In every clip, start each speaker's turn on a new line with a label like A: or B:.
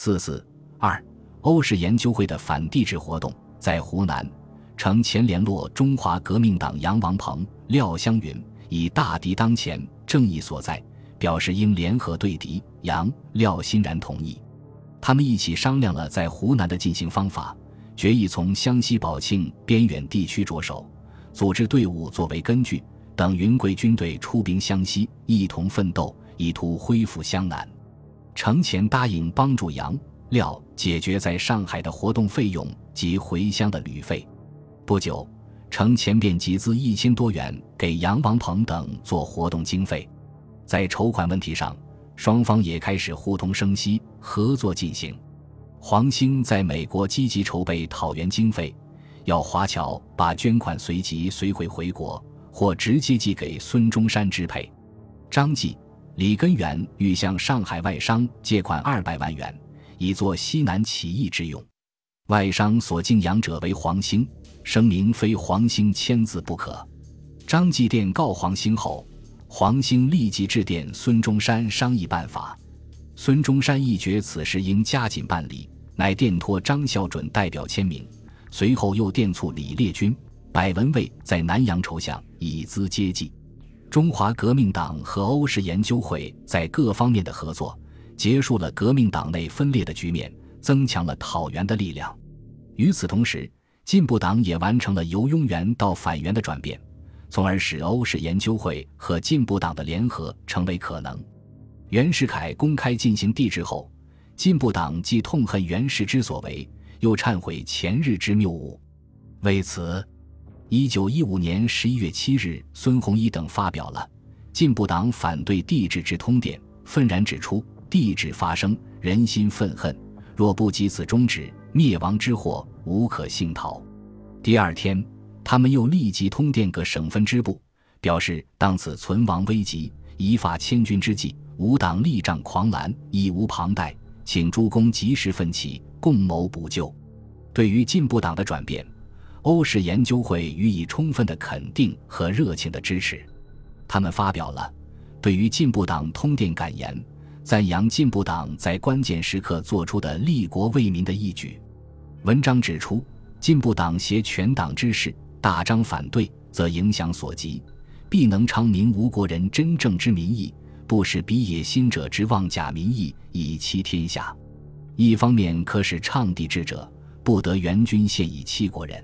A: 四四二，欧式研究会的反帝制活动在湖南，呈前联络中华革命党杨王鹏、廖湘云，以大敌当前，正义所在，表示应联合对敌。杨、廖欣然同意，他们一起商量了在湖南的进行方法，决议从湘西宝庆边远地区着手，组织队伍作为根据，等云贵军队出兵湘西，一同奋斗，以图恢复湘南。程潜答应帮助杨、廖解决在上海的活动费用及回乡的旅费。不久，程潜便集资一千多元给杨王鹏等做活动经费。在筹款问题上，双方也开始互通声息，合作进行。黄兴在美国积极筹备讨袁经费，要华侨把捐款随即随回回国，或直接寄给孙中山支配。张继、李根源欲向上海外商借款二百万元，以作西南起义之用。外商所敬仰者为黄兴，声明非黄兴签字不可。张继电告黄兴后。黄兴立即致电孙中山商议办法，孙中山一觉此事应加紧办理，乃电托张孝准代表签名，随后又电促李烈钧、柏文蔚在南阳筹饷，以资接济。中华革命党和欧式研究会在各方面的合作，结束了革命党内分裂的局面，增强了讨袁的力量。与此同时，进步党也完成了由拥袁到反袁的转变。从而使欧式研究会和进步党的联合成为可能。袁世凯公开进行帝制后，进步党既痛恨袁世之所为，又忏悔前日之谬误。为此，一九一五年十一月七日，孙洪一等发表了《进步党反对帝制之通电》，愤然指出：帝制发生，人心愤恨，若不及此终止，灭亡之祸无可幸逃。第二天。他们又立即通电各省分支部，表示当此存亡危急、一发千钧之际，吾党力仗狂澜，义无旁贷，请诸公及时奋起，共谋补救。对于进步党的转变，欧式研究会予以充分的肯定和热情的支持。他们发表了对于进步党通电感言，赞扬进步党在关键时刻做出的利国为民的义举。文章指出，进步党携全党之势。大张反对，则影响所及，必能昌明吴国人真正之民意，不使彼野心者之妄假民意以欺天下。一方面可使倡帝制者不得援军献以欺国人。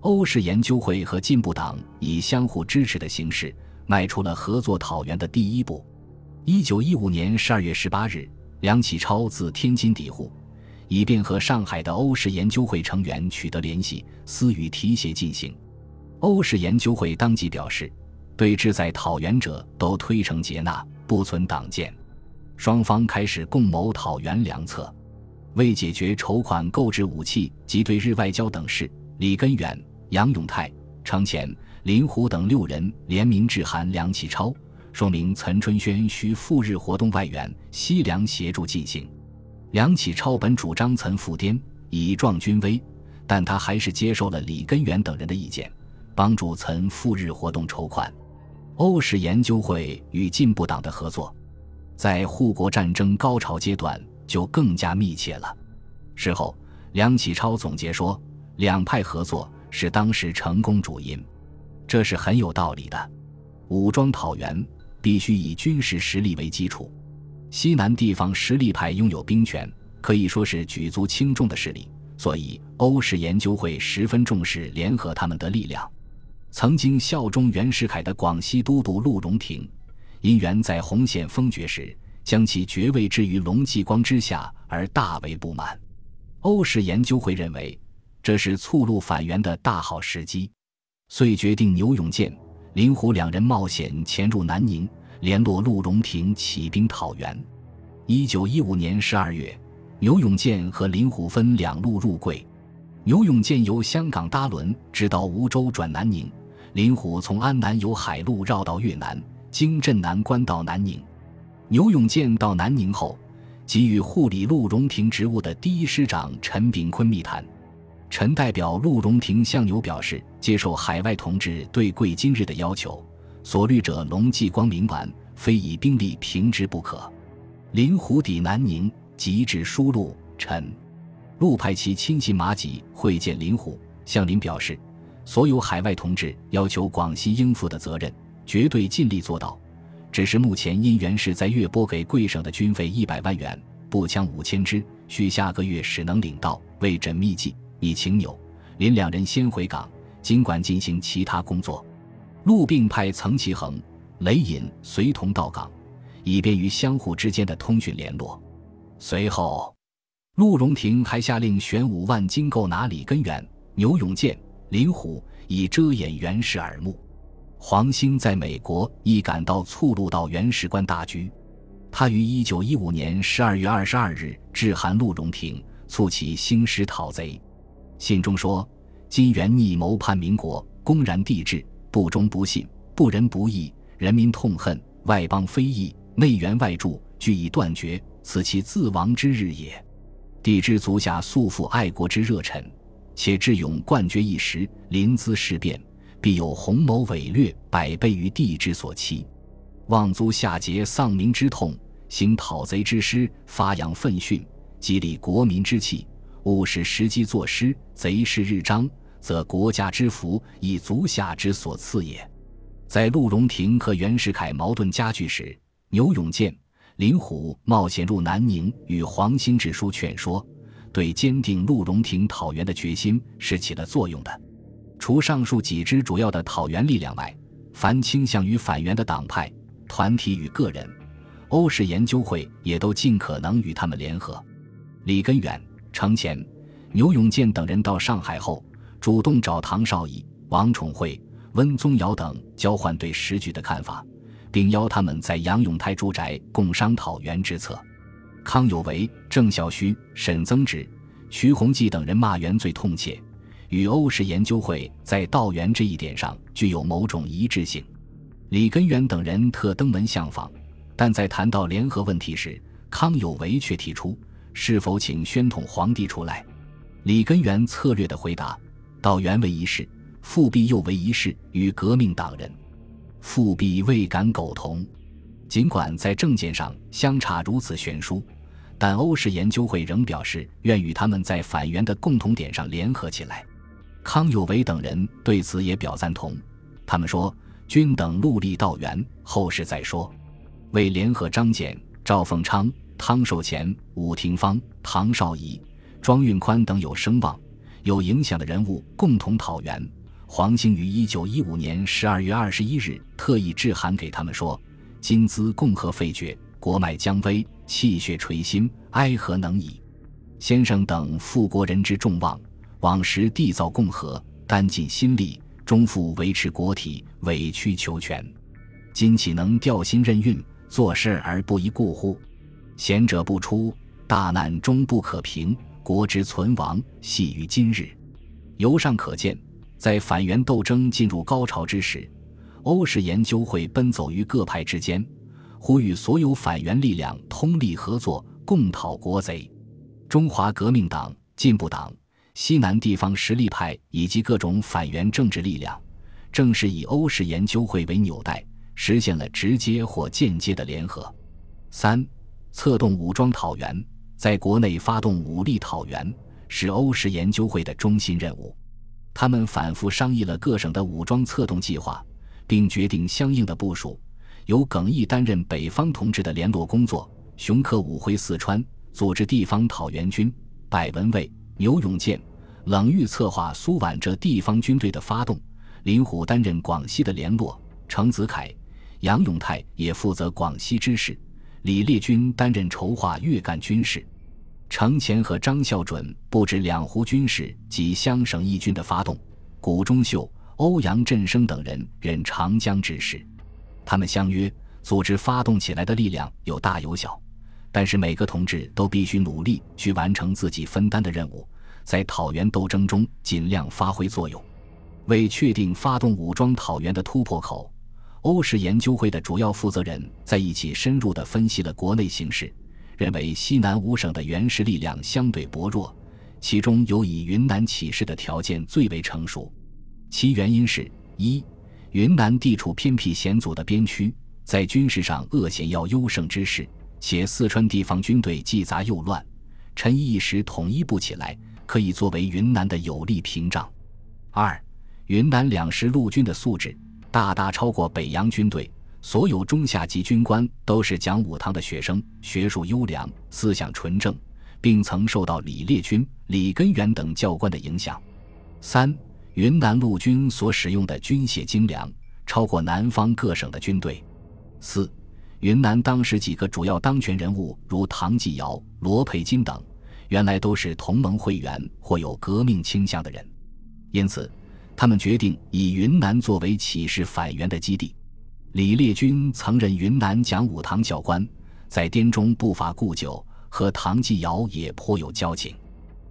A: 欧式研究会和进步党以相互支持的形式，迈出了合作讨袁的第一步。一九一五年十二月十八日，梁启超自天津抵沪。以便和上海的欧式研究会成员取得联系，私语提携进行。欧式研究会当即表示，对志在讨袁者都推诚接纳，不存党见。双方开始共谋讨袁良策。为解决筹款购置武器及对日外交等事，李根源、杨永泰、程潜、林虎等六人联名致函梁启超，说明岑春轩需赴日活动外援，西凉协助进行。梁启超本主张岑赴滇以壮军威，但他还是接受了李根源等人的意见，帮助岑赴日活动筹款。欧式研究会与进步党的合作，在护国战争高潮阶段就更加密切了。事后，梁启超总结说：“两派合作是当时成功主因，这是很有道理的。武装讨袁必须以军事实力为基础。”西南地方实力派拥有兵权，可以说是举足轻重的势力，所以欧式研究会十分重视联合他们的力量。曾经效忠袁世凯的广西都督陆荣廷，因袁在洪县封爵时将其爵位置于龙继光之下而大为不满。欧式研究会认为这是促入反元的大好时机，遂决定牛永健、林虎两人冒险潜入南宁。联络陆荣廷起兵讨袁。一九一五年十二月，牛永健和林虎分两路入桂。牛永健由香港搭轮直到梧州转南宁，林虎从安南由海路绕到越南，经镇南关到南宁。牛永健到南宁后，给予护理陆荣廷职务的第一师长陈炳坤密谈。陈代表陆荣廷向牛表示，接受海外同志对贵今日的要求。所虑者龙继光明完，非以兵力平之不可。林虎抵南宁，即至疏路，陈。陆派其亲信马吉会见林虎，向林表示，所有海外同志要求广西应负的责任，绝对尽力做到。只是目前因袁氏在粤拨给贵省的军费一百万元，步枪五千支，需下个月始能领到，为缜密计，以请纽、林两人先回港，尽管进行其他工作。陆并派曾其恒、雷隐随同到港，以便于相互之间的通讯联络。随后。陆荣廷还下令选五万金购拿李根源、牛永健、林虎，以遮掩袁氏耳目。黄兴在美国亦感到促入到袁氏官大局，他于一九一五年十二月二十二日致函陆荣廷，促其兴师讨贼。信中说：“金元逆谋叛民国，公然帝制，不忠不信，不仁不义，人民痛恨，外邦非议，内援外助，俱已断绝，此其自亡之日也。”帝之足下素负爱国之热忱，且智勇冠绝一时，临淄事变，必有宏谋伟略，百倍于帝之所期。望族下节丧民之痛，行讨贼之师，发扬奋训，激励国民之气，勿使时机作失，贼势日张，则国家之福以足下之所赐也。在陆荣廷和袁世凯矛盾加剧时，牛永健。林虎冒险入南宁，与黄兴致书劝说，对坚定陆荣廷讨袁的决心是起了作用的。除上述几支主要的讨袁力量外，凡倾向于反袁的党派、团体与个人，欧式研究会也都尽可能与他们联合。李根源、程潜、牛永健等人到上海后，主动找唐绍仪、王宠惠、温宗尧等交换对时局的看法。并邀他们在杨永泰住宅共商讨袁之策。康有为、郑孝胥、沈曾植、徐弘济等人骂袁最痛切，与欧式研究会在道袁这一点上具有某种一致性。李根源等人特登门相访，但在谈到联合问题时，康有为却提出是否请宣统皇帝出来。李根源策略的回答：道元为一事，复辟又为一事，与革命党人。复辟未敢苟同，尽管在政见上相差如此悬殊，但欧式研究会仍表示愿与他们在反袁的共同点上联合起来。康有为等人对此也表赞同。他们说：“均等戮力到袁，后事再说。”为联合张謇、赵凤昌、汤寿乾、武廷芳、唐绍仪、庄运宽等有声望、有影响的人物共同讨袁。黄兴于一九一五年十二月二十一日特意致函给他们说：“今兹共和废绝，国脉将危，气血垂心，哀何能已？先生等负国人之重望，往时缔造共和，担尽心力，终复维持国体，委曲求全。今岂能调心任运，做事而不宜顾乎？贤者不出，大难终不可平。国之存亡，系于今日。由上可见。”在反袁斗争进入高潮之时，欧式研究会奔走于各派之间，呼吁所有反袁力量通力合作，共讨国贼。中华革命党、进步党、西南地方实力派以及各种反袁政治力量，正是以欧式研究会为纽带，实现了直接或间接的联合。三、策动武装讨袁，在国内发动武力讨袁，是欧式研究会的中心任务。他们反复商议了各省的武装策动计划，并决定相应的部署。由耿毅担任北方同志的联络工作，熊克武回四川组织地方讨袁军，柏文蔚、牛永健、冷玉策划苏皖浙地方军队的发动，林虎担任广西的联络，程子恺、杨永泰也负责广西之事，李烈钧担任筹划粤赣军事。程潜和张孝准布置两湖军事及湘省义军的发动，谷中秀、欧阳振声等人任长江之事。他们相约组织发动起来的力量有大有小，但是每个同志都必须努力去完成自己分担的任务，在讨袁斗争中尽量发挥作用。为确定发动武装讨袁的突破口，欧式研究会的主要负责人在一起深入地分析了国内形势。认为西南五省的原始力量相对薄弱，其中有以云南起事的条件最为成熟。其原因是：一、云南地处偏僻险阻的边区，在军事上恶险要优胜之势；且四川地方军队既杂又乱，陈毅一时统一不起来，可以作为云南的有力屏障。二，云南两师陆军的素质大大超过北洋军队，所有中下级军官都是讲武堂的学生，学术优良，思想纯正，并曾受到李烈钧、李根源等教官的影响。三，云南陆军所使用的军械精良，超过南方各省的军队。四。云南当时几个主要当权人物，如唐继尧、罗佩金等，原来都是同盟会员或有革命倾向的人，因此，他们决定以云南作为起事反元的基地。李烈钧曾任云南讲武堂教官，在滇中不乏故旧，和唐继尧也颇有交情。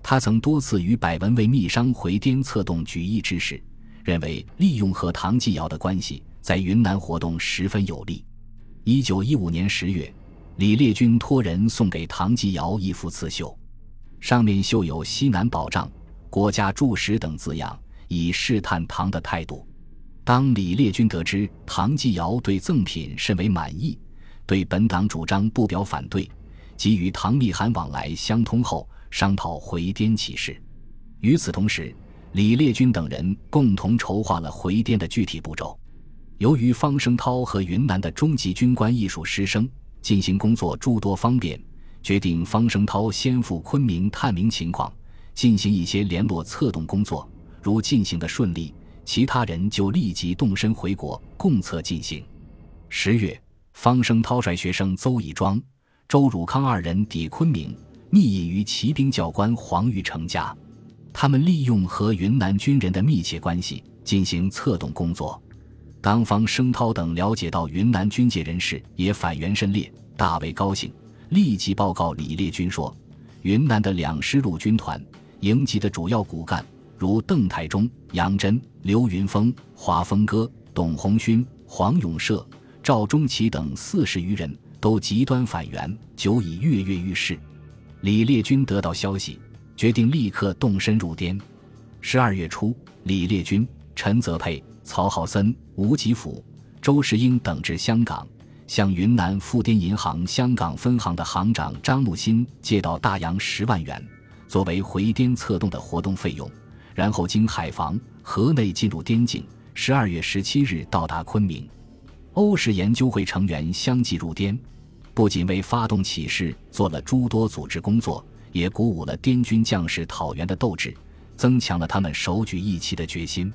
A: 他曾多次与百文蔚密商回滇策动举义之事，认为利用和唐继尧的关系，在云南活动十分有利。一九一五年十月，李烈钧托人送给唐继尧一幅刺绣，上面绣有“西南保障，国家柱石”等字样，以试探唐的态度。当李烈钧得知唐继尧对赠品甚为满意，对本党主张不表反对，即与唐密函往来相通后，商讨回滇起事。与此同时，李烈钧等人共同筹划了回滇的具体步骤。由于方声涛和云南的中级军官艺术师生进行工作诸多方便，决定方声涛先赴昆明探明情况，进行一些联络策动工作。如进行的顺利，其他人就立即动身回国共策进行。十月，方声涛率学生邹以庄、周汝康二人抵昆明，密隐于骑兵教官黄玉成家。他们利用和云南军人的密切关系进行策动工作。当方声涛等了解到云南军界人士也反袁甚烈，大为高兴，立即报告李烈钧说：“云南的两师陆军团营级的主要骨干，如邓太忠、杨真、刘云峰、华峰哥、董红勋、黄永社、赵忠奇等四十余人，都极端反袁，久已跃跃欲试。”李烈钧得到消息，决定立刻动身入滇。十二月初，李烈钧、陈泽佩。曹浩森、吴吉甫、周世英等至香港，向云南富滇银行香港分行的行长张木新借到大洋十万元，作为回滇策动的活动费用。然后经海防、河内进入滇境。十二月十七日到达昆明。欧式研究会成员相继入滇，不仅为发动起事做了诸多组织工作，也鼓舞了滇军将士讨袁的斗志，增强了他们首举义旗的决心。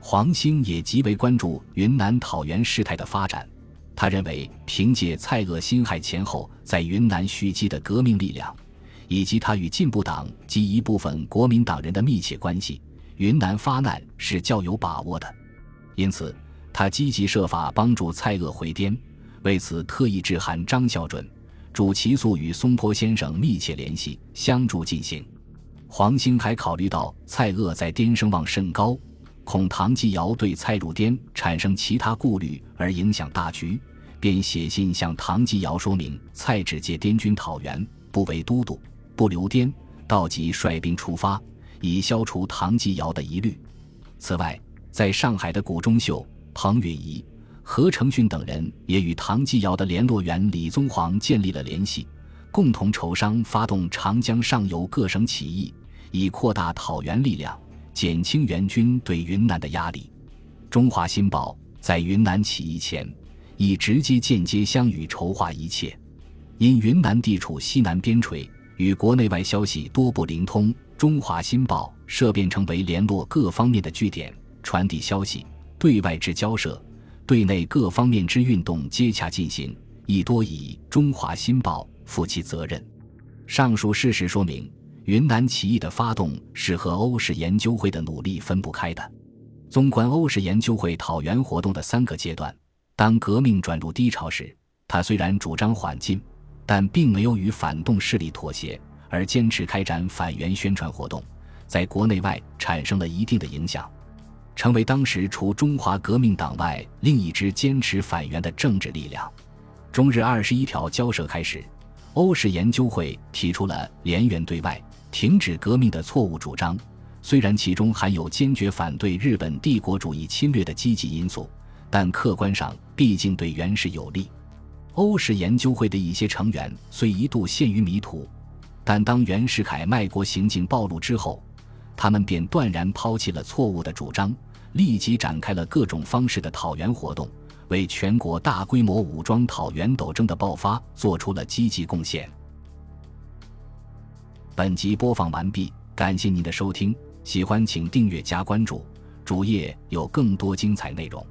A: 黄兴也极为关注云南讨袁事态的发展，他认为凭借蔡锷辛亥前后在云南蓄积的革命力量，以及他与进步党及一部分国民党人的密切关系，云南发难是较有把握的。因此，他积极设法帮助蔡锷回滇，为此特意致函张孝准，主其速与松坡先生密切联系，相助进行。黄兴还考虑到蔡锷在滇声望甚高。恐唐继尧对蔡入滇产生其他顾虑而影响大局，便写信向唐继尧说明：蔡只借滇军讨袁，不为都督，不留滇，道即率兵出发，以消除唐继尧的疑虑。此外，在上海的谷中秀、彭允仪、何成训等人也与唐继尧的联络员李宗煌建立了联系，共同筹商发动长江上游各省起义，以扩大讨袁力量。减轻援军对云南的压力。中华新报在云南起义前，已直接间接相与筹划一切。因云南地处西南边陲，与国内外消息多不灵通，中华新报设便成为联络各方面的据点，传递消息，对外之交涉，对内各方面之运动接洽进行，亦多以中华新报负其责任。上述事实说明。云南起义的发动是和欧式研究会的努力分不开的。纵观欧式研究会讨袁活动的三个阶段，当革命转入低潮时，他虽然主张缓进，但并没有与反动势力妥协，而坚持开展反袁宣传活动，在国内外产生了一定的影响，成为当时除中华革命党外另一支坚持反袁的政治力量。中日二十一条交涉开始，欧式研究会提出了联袁对外。停止革命的错误主张，虽然其中含有坚决反对日本帝国主义侵略的积极因素，但客观上毕竟对袁氏有利。欧式研究会的一些成员虽一度陷于迷途，但当袁世凯卖国行径暴露之后，他们便断然抛弃了错误的主张，立即展开了各种方式的讨袁活动，为全国大规模武装讨袁斗争的爆发做出了积极贡献。本集播放完毕，感谢您的收听，喜欢请订阅加关注，主页有更多精彩内容。